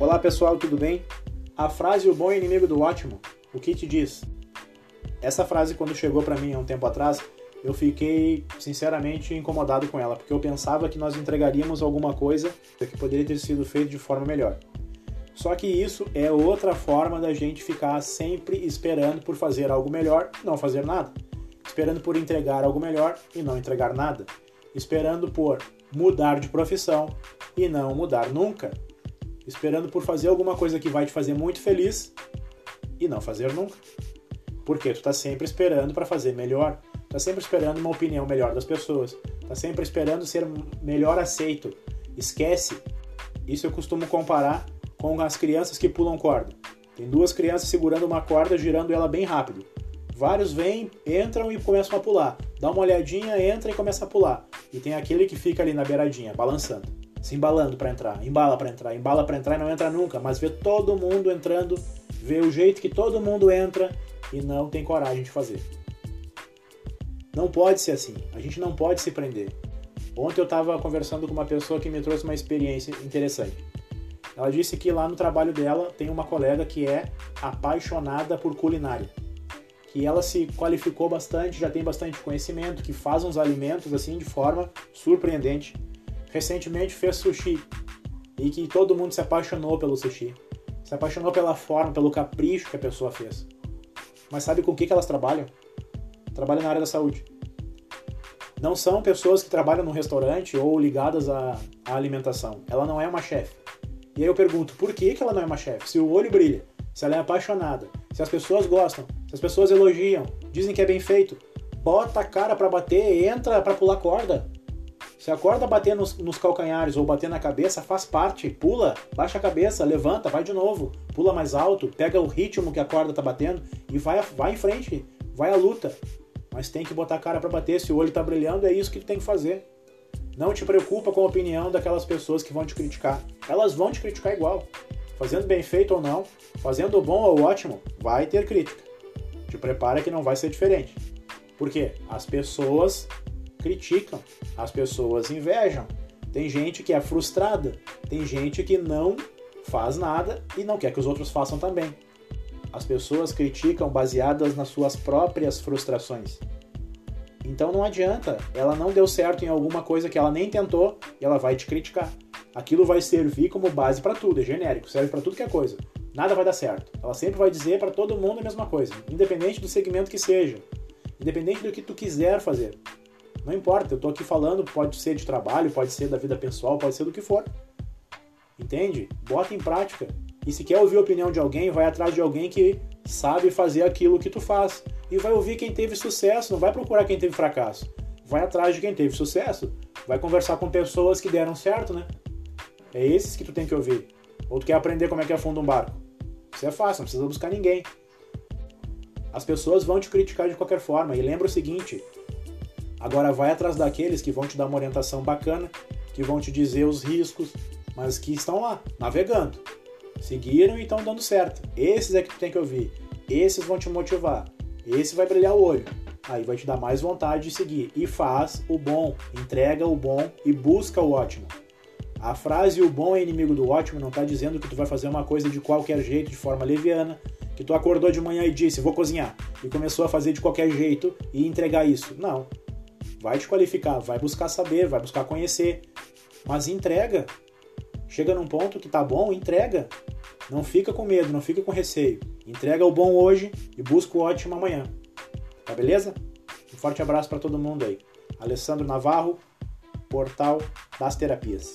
Olá pessoal, tudo bem? A frase o bom é inimigo do ótimo, o que te diz? Essa frase quando chegou para mim há um tempo atrás, eu fiquei sinceramente incomodado com ela, porque eu pensava que nós entregaríamos alguma coisa que poderia ter sido feito de forma melhor. Só que isso é outra forma da gente ficar sempre esperando por fazer algo melhor e não fazer nada. Esperando por entregar algo melhor e não entregar nada. Esperando por mudar de profissão e não mudar nunca esperando por fazer alguma coisa que vai te fazer muito feliz e não fazer nunca. Porque tu tá sempre esperando para fazer melhor, tá sempre esperando uma opinião melhor das pessoas, tá sempre esperando ser melhor aceito. Esquece. Isso eu costumo comparar com as crianças que pulam corda. Tem duas crianças segurando uma corda, girando ela bem rápido. Vários vêm, entram e começam a pular. Dá uma olhadinha, entra e começa a pular. E tem aquele que fica ali na beiradinha, balançando se embalando para entrar, embala para entrar, embala para entrar e não entra nunca, mas vê todo mundo entrando, vê o jeito que todo mundo entra e não tem coragem de fazer. Não pode ser assim, a gente não pode se prender. Ontem eu estava conversando com uma pessoa que me trouxe uma experiência interessante. Ela disse que lá no trabalho dela tem uma colega que é apaixonada por culinária. Que ela se qualificou bastante, já tem bastante conhecimento, que faz uns alimentos assim de forma surpreendente recentemente fez sushi e que todo mundo se apaixonou pelo sushi. Se apaixonou pela forma, pelo capricho que a pessoa fez. Mas sabe com o que, elas trabalham? Trabalham na área da saúde. Não são pessoas que trabalham no restaurante ou ligadas à, à alimentação. Ela não é uma chefe. E aí eu pergunto, por que, que ela não é uma chefe? Se o olho brilha, se ela é apaixonada, se as pessoas gostam, se as pessoas elogiam, dizem que é bem feito, bota a cara para bater, entra para pular corda. Se a corda bater nos, nos, calcanhares ou bater na cabeça, faz parte. Pula, baixa a cabeça, levanta, vai de novo. Pula mais alto, pega o ritmo que a corda tá batendo e vai, vai em frente. Vai à luta. Mas tem que botar a cara para bater. Se o olho tá brilhando, é isso que tu tem que fazer. Não te preocupa com a opinião daquelas pessoas que vão te criticar. Elas vão te criticar igual. Fazendo bem feito ou não, fazendo bom ou ótimo, vai ter crítica. Te prepara que não vai ser diferente. Por quê? As pessoas criticam, as pessoas invejam. Tem gente que é frustrada, tem gente que não faz nada e não quer que os outros façam também. As pessoas criticam baseadas nas suas próprias frustrações. Então não adianta, ela não deu certo em alguma coisa que ela nem tentou e ela vai te criticar. Aquilo vai servir como base para tudo, é genérico, serve para tudo que é coisa. Nada vai dar certo. Ela sempre vai dizer para todo mundo a mesma coisa, independente do segmento que seja, independente do que tu quiser fazer. Não importa, eu tô aqui falando, pode ser de trabalho, pode ser da vida pessoal, pode ser do que for. Entende? Bota em prática. E se quer ouvir a opinião de alguém, vai atrás de alguém que sabe fazer aquilo que tu faz. E vai ouvir quem teve sucesso, não vai procurar quem teve fracasso. Vai atrás de quem teve sucesso. Vai conversar com pessoas que deram certo, né? É esses que tu tem que ouvir. Ou tu quer aprender como é que afunda um barco. Isso é fácil, não precisa buscar ninguém. As pessoas vão te criticar de qualquer forma. E lembra o seguinte: Agora vai atrás daqueles que vão te dar uma orientação bacana, que vão te dizer os riscos, mas que estão lá, navegando. Seguiram e estão dando certo. Esses é que tu tem que ouvir. Esses vão te motivar. Esse vai brilhar o olho. Aí vai te dar mais vontade de seguir. E faz o bom, entrega o bom e busca o ótimo. A frase o bom é inimigo do ótimo não está dizendo que tu vai fazer uma coisa de qualquer jeito, de forma leviana, que tu acordou de manhã e disse, vou cozinhar, e começou a fazer de qualquer jeito e entregar isso. Não vai te qualificar, vai buscar saber, vai buscar conhecer, mas entrega. Chega num ponto que tá bom, entrega. Não fica com medo, não fica com receio. Entrega o bom hoje e busca o ótimo amanhã. Tá beleza? Um forte abraço para todo mundo aí. Alessandro Navarro, Portal das Terapias.